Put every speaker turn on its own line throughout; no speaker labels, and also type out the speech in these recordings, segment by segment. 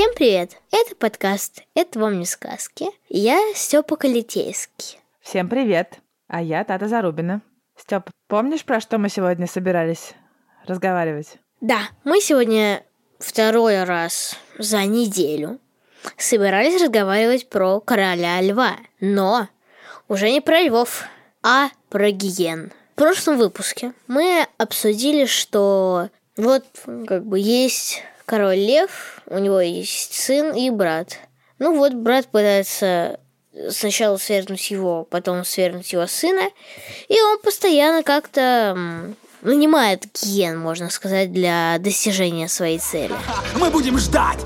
Всем привет! Это подкаст «Это вам не сказки». Я Степа Калитейский.
Всем привет! А я Тата Зарубина. Степ, помнишь, про что мы сегодня собирались разговаривать?
Да, мы сегодня второй раз за неделю собирались разговаривать про короля льва, но уже не про львов, а про гиен. В прошлом выпуске мы обсудили, что вот как бы есть король лев, у него есть сын и брат. Ну вот брат пытается сначала свергнуть его, потом свергнуть его сына, и он постоянно как-то нанимает гиен, можно сказать, для достижения своей цели.
Мы будем ждать.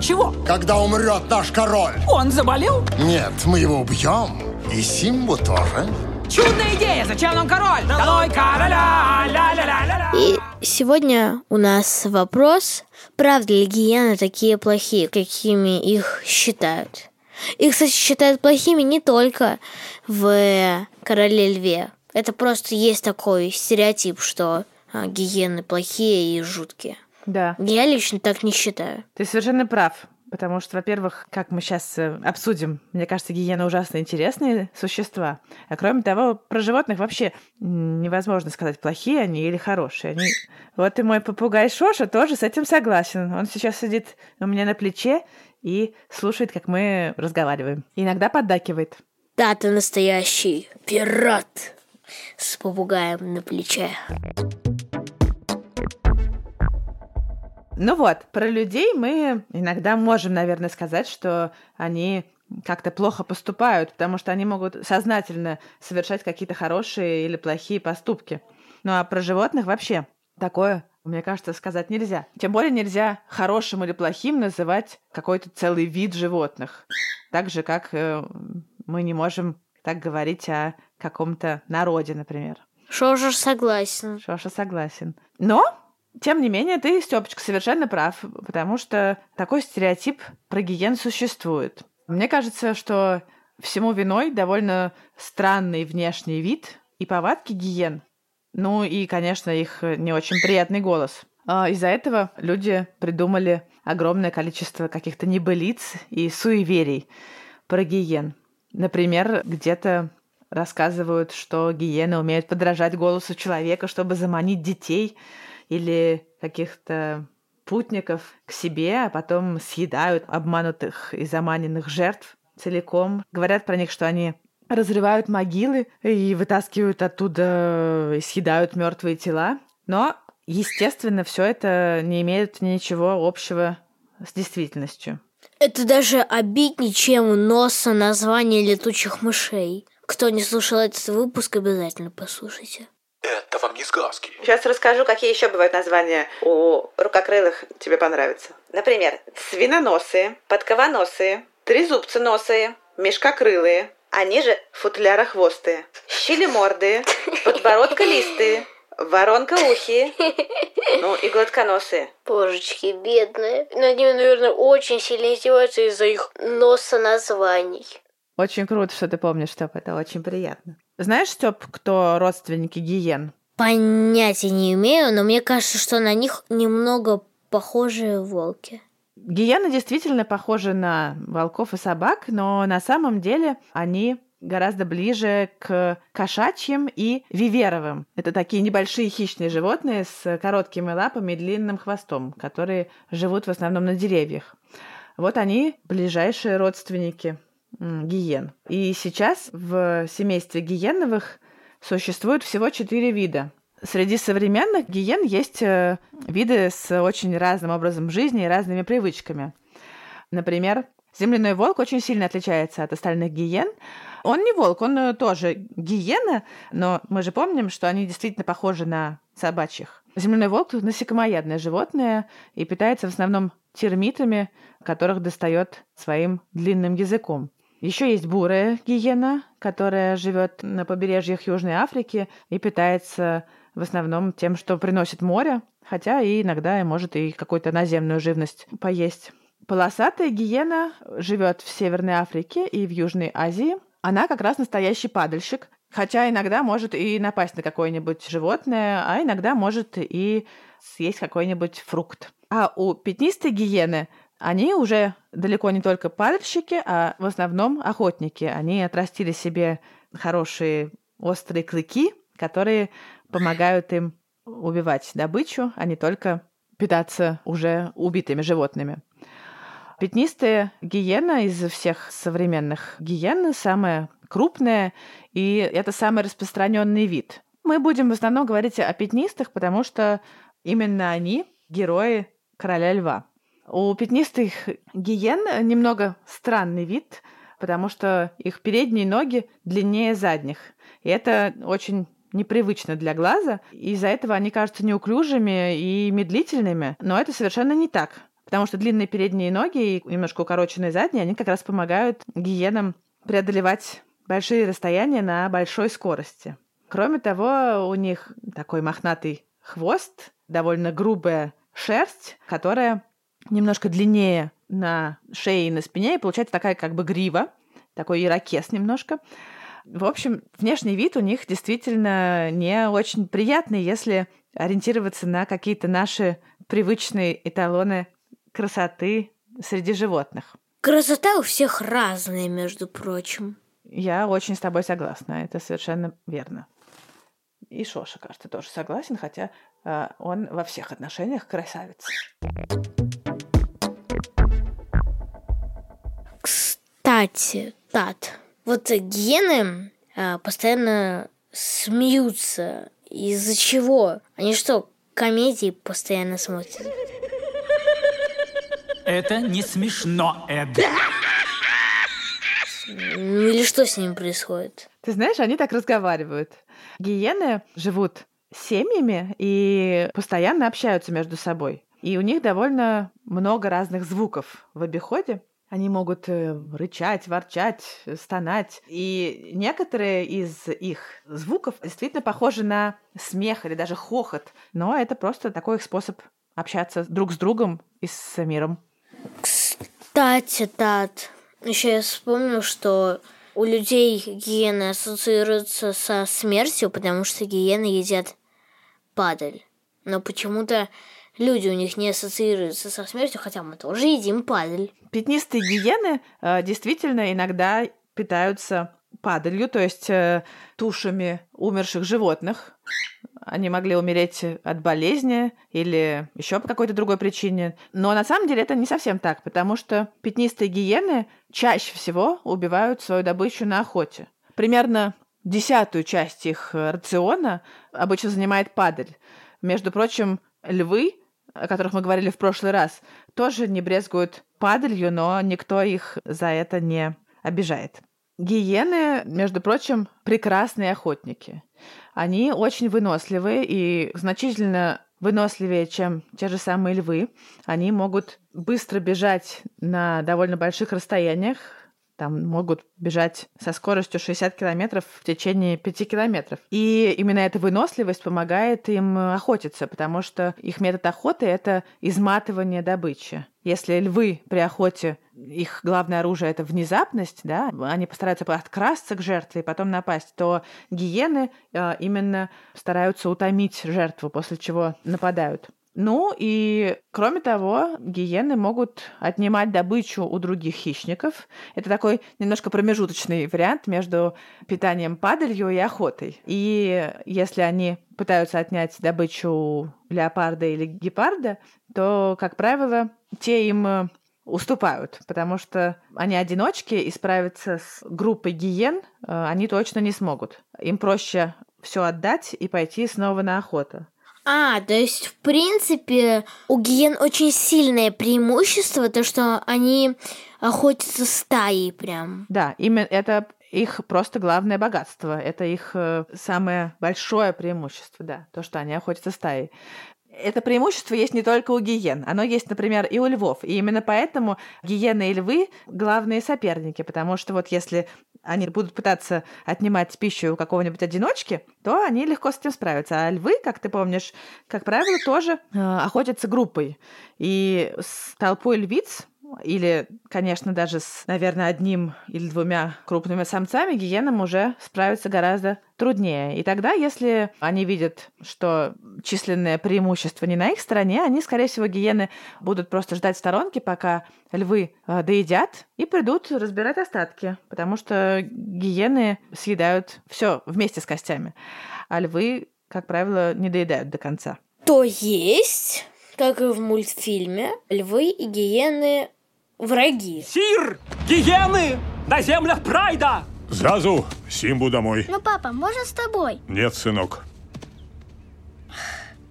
Чего?
Когда умрет наш король?
Он заболел?
Нет, мы его убьем. И Симбу тоже.
Чудная идея! Зачем нам король? Долой короля! Ля-ля-ля-ля-ля!
И сегодня у нас вопрос, правда ли гиены такие плохие, какими их считают. Их, кстати, считают плохими не только в «Короле льве». Это просто есть такой стереотип, что а, гиены плохие и жуткие.
Да,
Я лично так не считаю.
ты совершенно прав. Потому что, во-первых, как мы сейчас обсудим, мне кажется, гиены ужасно интересные существа. А кроме того, про животных вообще невозможно сказать, плохие они или хорошие. Они... Вот и мой попугай Шоша тоже с этим согласен. Он сейчас сидит у меня на плече и слушает, как мы разговариваем. Иногда поддакивает.
Да, ты настоящий пират с попугаем на плече.
Ну вот, про людей мы иногда можем, наверное, сказать, что они как-то плохо поступают, потому что они могут сознательно совершать какие-то хорошие или плохие поступки. Ну а про животных вообще такое, мне кажется, сказать нельзя. Тем более нельзя хорошим или плохим называть какой-то целый вид животных. Так же, как э, мы не можем так говорить о каком-то народе, например.
Что же согласен.
Шоша согласен. Но, тем не менее, ты, Степочка, совершенно прав, потому что такой стереотип про гиен существует. Мне кажется, что всему виной довольно странный внешний вид и повадки гиен. Ну и, конечно, их не очень приятный голос. А Из-за этого люди придумали огромное количество каких-то небылиц и суеверий про гиен. Например, где-то рассказывают, что гиены умеют подражать голосу человека, чтобы заманить детей или каких-то путников к себе, а потом съедают обманутых и заманенных жертв целиком. Говорят про них, что они разрывают могилы и вытаскивают оттуда и съедают мертвые тела. Но, естественно, все это не имеет ничего общего с действительностью.
Это даже обиднее, чем носа название летучих мышей. Кто не слушал этот выпуск, обязательно послушайте.
Не сказки.
Сейчас расскажу, какие еще бывают названия у рукокрылых, тебе понравится. Например, свиноносые, подковоносые, трезубценосые, мешкокрылые, они же футлярохвостые, щелемордые, подбородколистые, воронкоухие, ну и гладконосые.
Божечки, бедные. Над ними, наверное, очень сильно издеваются из-за их носа названий.
Очень круто, что ты помнишь, Степ, это очень приятно. Знаешь, Степ, кто родственники гиен?
Понятия не имею, но мне кажется, что на них немного похожие волки.
Гиены действительно похожи на волков и собак, но на самом деле они гораздо ближе к кошачьим и виверовым. Это такие небольшие хищные животные с короткими лапами и длинным хвостом, которые живут в основном на деревьях. Вот они ближайшие родственники гиен. И сейчас в семействе гиеновых существует всего четыре вида. Среди современных гиен есть э, виды с очень разным образом жизни и разными привычками. Например, земляной волк очень сильно отличается от остальных гиен. Он не волк, он э, тоже гиена, но мы же помним, что они действительно похожи на собачьих. Земляной волк – насекомоядное животное и питается в основном термитами, которых достает своим длинным языком. Еще есть бурая гиена, которая живет на побережьях Южной Африки и питается в основном тем, что приносит море, хотя и иногда может и какую-то наземную живность поесть. Полосатая гиена живет в Северной Африке и в Южной Азии. Она как раз настоящий падальщик, хотя иногда может и напасть на какое-нибудь животное, а иногда может и съесть какой-нибудь фрукт. А у пятнистой гиены они уже далеко не только падальщики, а в основном охотники. Они отрастили себе хорошие острые клыки, которые помогают им убивать добычу, а не только питаться уже убитыми животными. Пятнистая гиена из всех современных гиен самая крупная, и это самый распространенный вид. Мы будем в основном говорить о пятнистых, потому что именно они герои короля льва. У пятнистых гиен немного странный вид, потому что их передние ноги длиннее задних. И это очень непривычно для глаза. Из-за этого они кажутся неуклюжими и медлительными, но это совершенно не так. Потому что длинные передние ноги и немножко укороченные задние, они как раз помогают гиенам преодолевать большие расстояния на большой скорости. Кроме того, у них такой мохнатый хвост, довольно грубая шерсть, которая немножко длиннее на шее и на спине, и получается такая как бы грива, такой ирокез немножко. В общем, внешний вид у них действительно не очень приятный, если ориентироваться на какие-то наши привычные эталоны красоты среди животных.
Красота у всех разная, между прочим.
Я очень с тобой согласна, это совершенно верно. И Шоша, кажется, тоже согласен, хотя э, он во всех отношениях красавец.
Кстати, Тат, вот гены э, постоянно смеются. Из-за чего? Они что, комедии постоянно смотрят?
Это не смешно, Эд.
Или что с ними происходит?
Ты знаешь, они так разговаривают. Гиены живут семьями и постоянно общаются между собой. И у них довольно много разных звуков в обиходе. Они могут э, рычать, ворчать, стонать. И некоторые из их звуков действительно похожи на смех или даже хохот. Но это просто такой их способ общаться друг с другом и с миром.
Кстати, Тат, еще я вспомнил, что у людей гиены ассоциируются со смертью, потому что гиены едят падаль. Но почему-то люди у них не ассоциируются со смертью, хотя мы тоже едим падаль.
Пятнистые гиены э, действительно иногда питаются падалью, то есть э, тушами умерших животных. Они могли умереть от болезни или еще по какой-то другой причине. Но на самом деле это не совсем так, потому что пятнистые гиены чаще всего убивают свою добычу на охоте. Примерно десятую часть их рациона обычно занимает падаль. Между прочим, львы, о которых мы говорили в прошлый раз, тоже не брезгуют падалью, но никто их за это не обижает. Гиены, между прочим, прекрасные охотники. Они очень выносливые и значительно выносливее, чем те же самые львы. Они могут быстро бежать на довольно больших расстояниях, там могут бежать со скоростью 60 километров в течение 5 километров. И именно эта выносливость помогает им охотиться, потому что их метод охоты — это изматывание добычи. Если львы при охоте, их главное оружие — это внезапность, да, они постараются подкрасться к жертве и потом напасть, то гиены э, именно стараются утомить жертву, после чего нападают. Ну и, кроме того, гиены могут отнимать добычу у других хищников. Это такой немножко промежуточный вариант между питанием падалью и охотой. И если они пытаются отнять добычу леопарда или гепарда, то, как правило, те им уступают, потому что они одиночки и справиться с группой гиен э, они точно не смогут. Им проще все отдать и пойти снова на охоту.
А, то есть, в принципе, у гиен очень сильное преимущество, то, что они охотятся стаей прям.
Да, именно это их просто главное богатство. Это их э, самое большое преимущество, да, то, что они охотятся стаей. Это преимущество есть не только у гиен, оно есть, например, и у львов. И именно поэтому гиены и львы главные соперники, потому что вот если они будут пытаться отнимать пищу у какого-нибудь одиночки, то они легко с этим справятся. А львы, как ты помнишь, как правило, тоже э, охотятся группой. И с толпой львиц или, конечно, даже с, наверное, одним или двумя крупными самцами гиенам уже справиться гораздо труднее. И тогда, если они видят, что численное преимущество не на их стороне, они, скорее всего, гиены будут просто ждать в сторонке, пока львы э, доедят, и придут разбирать остатки, потому что гиены съедают все вместе с костями, а львы, как правило, не доедают до конца.
То есть, как и в мультфильме, львы и гиены враги.
Сир! Гиены! На землях Прайда!
Сразу Симбу домой.
Ну, папа, можно с тобой?
Нет, сынок.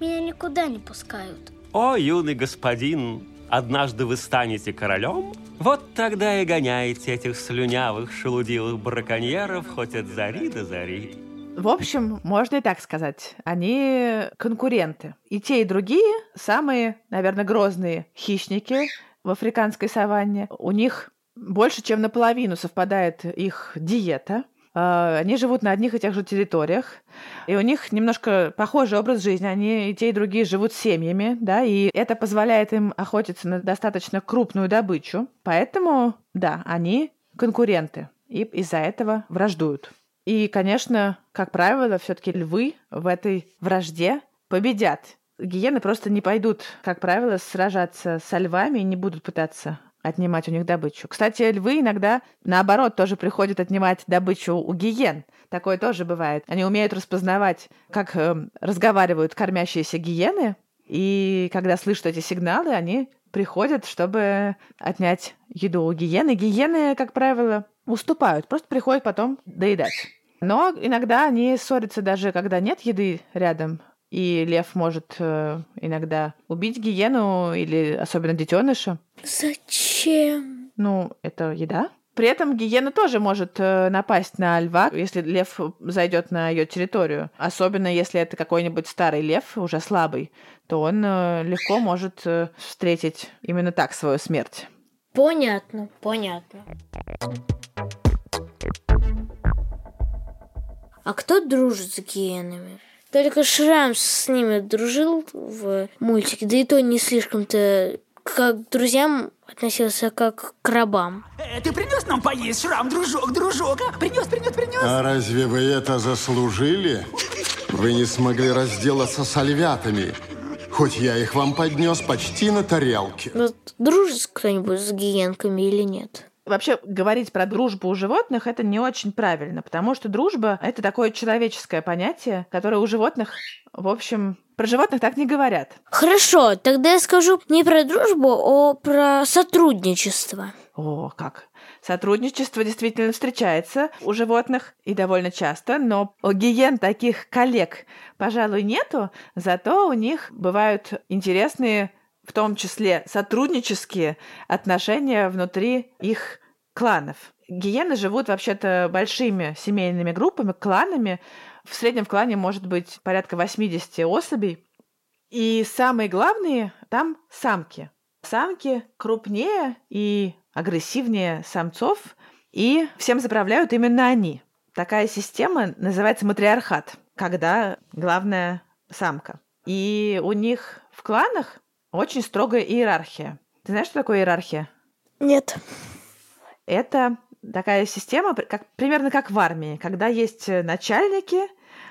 Меня никуда не пускают.
О, юный господин, однажды вы станете королем? Вот тогда и гоняете этих слюнявых, шелудивых браконьеров хоть от зари до зари.
В общем, можно и так сказать. Они конкуренты. И те, и другие самые, наверное, грозные хищники в африканской саванне. У них больше, чем наполовину совпадает их диета. А, Они живут на одних и тех же территориях, и у них немножко похожий образ жизни. Они и те, и другие живут семьями, да, и это позволяет им охотиться на достаточно крупную добычу. Поэтому, да, они конкуренты, и из-за этого враждуют. И, конечно, как правило, все-таки львы в этой вражде победят. Гиены просто не пойдут, как правило, сражаться со львами и не будут пытаться отнимать у них добычу. Кстати, львы иногда, наоборот, тоже приходят отнимать добычу у гиен. Такое тоже бывает. Они умеют распознавать, как э, разговаривают кормящиеся гиены, и когда слышат эти сигналы, они приходят, чтобы отнять еду у гиены. Гиены, как правило, уступают, просто приходят потом доедать. Но иногда они ссорятся даже, когда нет еды рядом, и лев может э, иногда убить гиену или особенно детеныша.
Зачем?
Ну, это еда. При этом гиена тоже может э, напасть на льва, если лев зайдет на ее территорию. Особенно если это какой-нибудь старый лев, уже слабый, то он э, легко может э, встретить именно так свою смерть.
Понятно, понятно. А кто дружит с гиенами? Только Шрамс с ними дружил в мультике, да и то не слишком-то как к друзьям относился как к рабам.
Э, ты принес нам поесть, Шрам, дружок, дружок? А? Принес, принес, принес.
А разве вы это заслужили? Вы не смогли разделаться с львятами, хоть я их вам поднес почти на тарелке.
Вот дружит кто-нибудь с гиенками или нет?
Вообще говорить про дружбу у животных это не очень правильно, потому что дружба это такое человеческое понятие, которое у животных, в общем, про животных так не говорят.
Хорошо, тогда я скажу не про дружбу, а про сотрудничество.
О, как! Сотрудничество действительно встречается у животных и довольно часто, но у гиен таких коллег, пожалуй, нету, зато у них бывают интересные в том числе сотруднические отношения внутри их кланов. Гиены живут вообще-то большими семейными группами, кланами. В среднем в клане может быть порядка 80 особей. И самые главные там самки. Самки крупнее и агрессивнее самцов, и всем заправляют именно они. Такая система называется матриархат, когда главная самка. И у них в кланах очень строгая иерархия. Ты знаешь, что такое иерархия?
Нет.
Это такая система, как, примерно как в армии, когда есть начальники,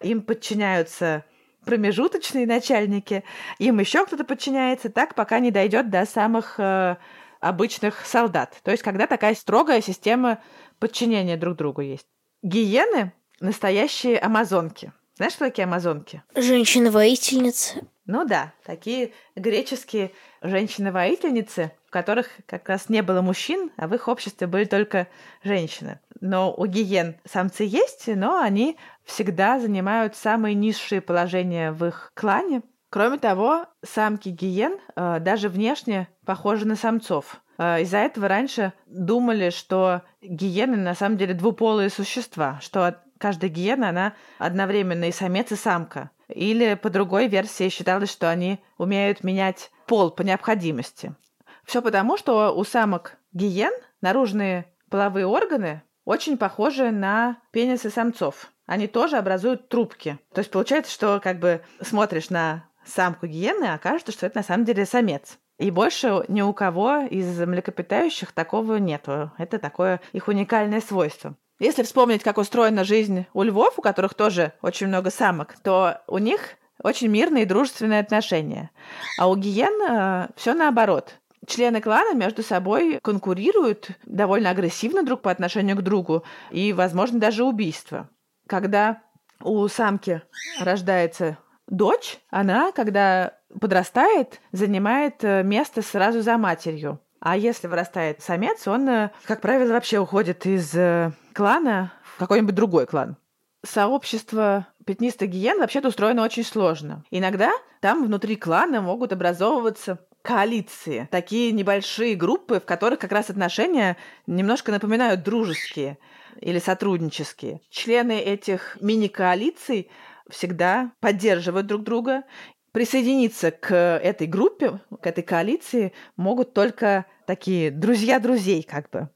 им подчиняются промежуточные начальники, им еще кто-то подчиняется, так пока не дойдет до самых э, обычных солдат. То есть, когда такая строгая система подчинения друг другу есть. Гиены настоящие амазонки. Знаешь, что такие амазонки?
Женщина-воительница.
Ну да, такие греческие женщины-воительницы, в которых как раз не было мужчин, а в их обществе были только женщины. Но у гиен самцы есть, но они всегда занимают самые низшие положения в их клане. Кроме того, самки гиен э, даже внешне похожи на самцов. Э, из-за этого раньше думали, что гиены на самом деле двуполые существа, что каждая гиена, она одновременно и самец, и самка. Или по другой версии считалось, что они умеют менять пол по необходимости. Все потому, что у самок гиен наружные половые органы очень похожи на пенисы самцов. Они тоже образуют трубки. То есть получается, что как бы смотришь на самку гиены, а окажется, что это на самом деле самец. И больше ни у кого из млекопитающих такого нету. Это такое их уникальное свойство. Если вспомнить, как устроена жизнь у львов, у которых тоже очень много самок, то у них очень мирные и дружественные отношения. А у гиен э, все наоборот. Члены клана между собой конкурируют довольно агрессивно друг по отношению к другу, и, возможно, даже убийство. Когда у самки рождается дочь, она, когда подрастает, занимает э, место сразу за матерью. А если вырастает самец, он, э, как правило, вообще уходит из э, клана в какой-нибудь другой клан. Сообщество пятнистых гиен вообще-то устроено очень сложно. Иногда там внутри клана могут образовываться коалиции, такие небольшие группы, в которых как раз отношения немножко напоминают дружеские или сотруднические. Члены этих мини-коалиций всегда поддерживают друг друга. Присоединиться к этой группе, к этой коалиции могут только такие друзья друзей, как бы.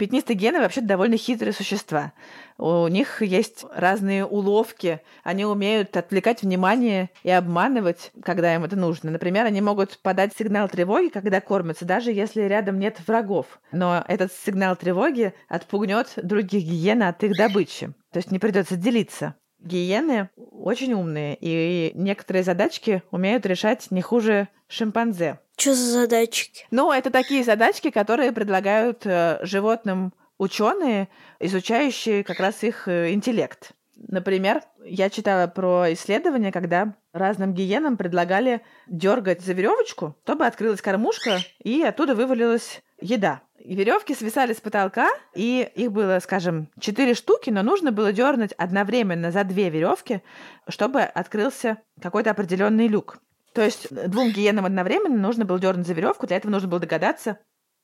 Пятнистые гены вообще довольно хитрые существа. У них есть разные уловки. Они умеют отвлекать внимание и обманывать, когда им это нужно. Например, они могут подать сигнал тревоги, когда кормятся, даже если рядом нет врагов. Но этот сигнал тревоги отпугнет других гиен от их добычи. То есть не придется делиться. Гиены очень умные, и некоторые задачки умеют решать не хуже шимпанзе.
Что за задачки?
Ну, это такие задачки, которые предлагают э, животным ученые, изучающие как раз их э, интеллект. Например, я читала про исследования, когда разным гиенам предлагали дергать за веревочку, чтобы открылась кормушка, и оттуда вывалилась еда. И веревки свисали с потолка, и их было, скажем, четыре штуки, но нужно было дернуть одновременно за две веревки, чтобы открылся какой-то определенный люк. То есть двум гиенам одновременно нужно было дернуть за веревку, для этого нужно было догадаться,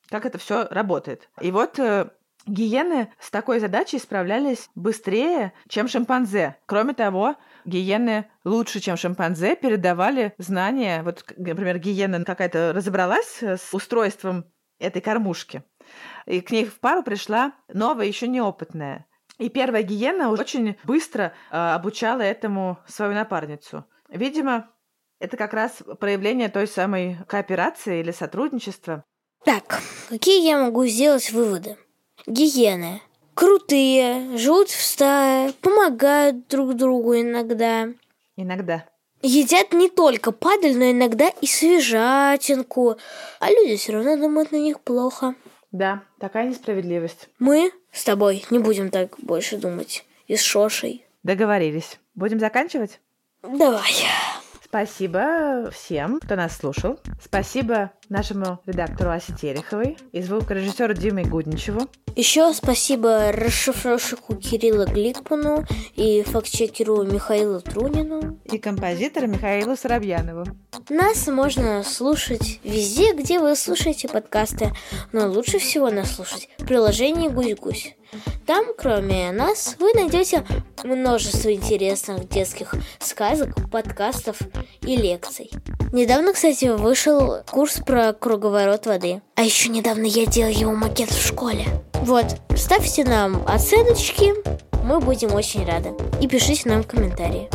как это все работает. И вот э, гиены с такой задачей справлялись быстрее, чем шимпанзе. Кроме того, гиены лучше, чем шимпанзе, передавали знания. Вот, например, гиена какая-то разобралась с устройством этой кормушки. И к ней в пару пришла новая, еще неопытная. И первая гиена очень быстро э, обучала этому свою напарницу. Видимо, это как раз проявление той самой кооперации или сотрудничества.
Так, какие я могу сделать выводы? Гиены крутые, живут в стае, помогают друг другу иногда.
Иногда.
Едят не только падаль, но иногда и свежатинку. А люди все равно думают на них плохо.
Да, такая несправедливость.
Мы с тобой не будем так больше думать. И с Шошей.
Договорились. Будем заканчивать?
Давай.
Спасибо всем, кто нас слушал. Спасибо нашему редактору Асе Тереховой и звукорежиссеру Диме Гудничеву.
Еще спасибо расшифровщику Кирилла Гликману и фактчекеру Михаилу Трунину.
И композитору Михаилу Соробьянову.
Нас можно слушать везде, где вы слушаете подкасты, но лучше всего нас слушать в приложении «Гусь-гусь». Там, кроме нас, вы найдете множество интересных детских сказок, подкастов и лекций. Недавно, кстати, вышел курс про круговорот воды. А еще недавно я делал его макет в школе. Вот, ставьте нам оценочки, мы будем очень рады. И пишите нам комментарии.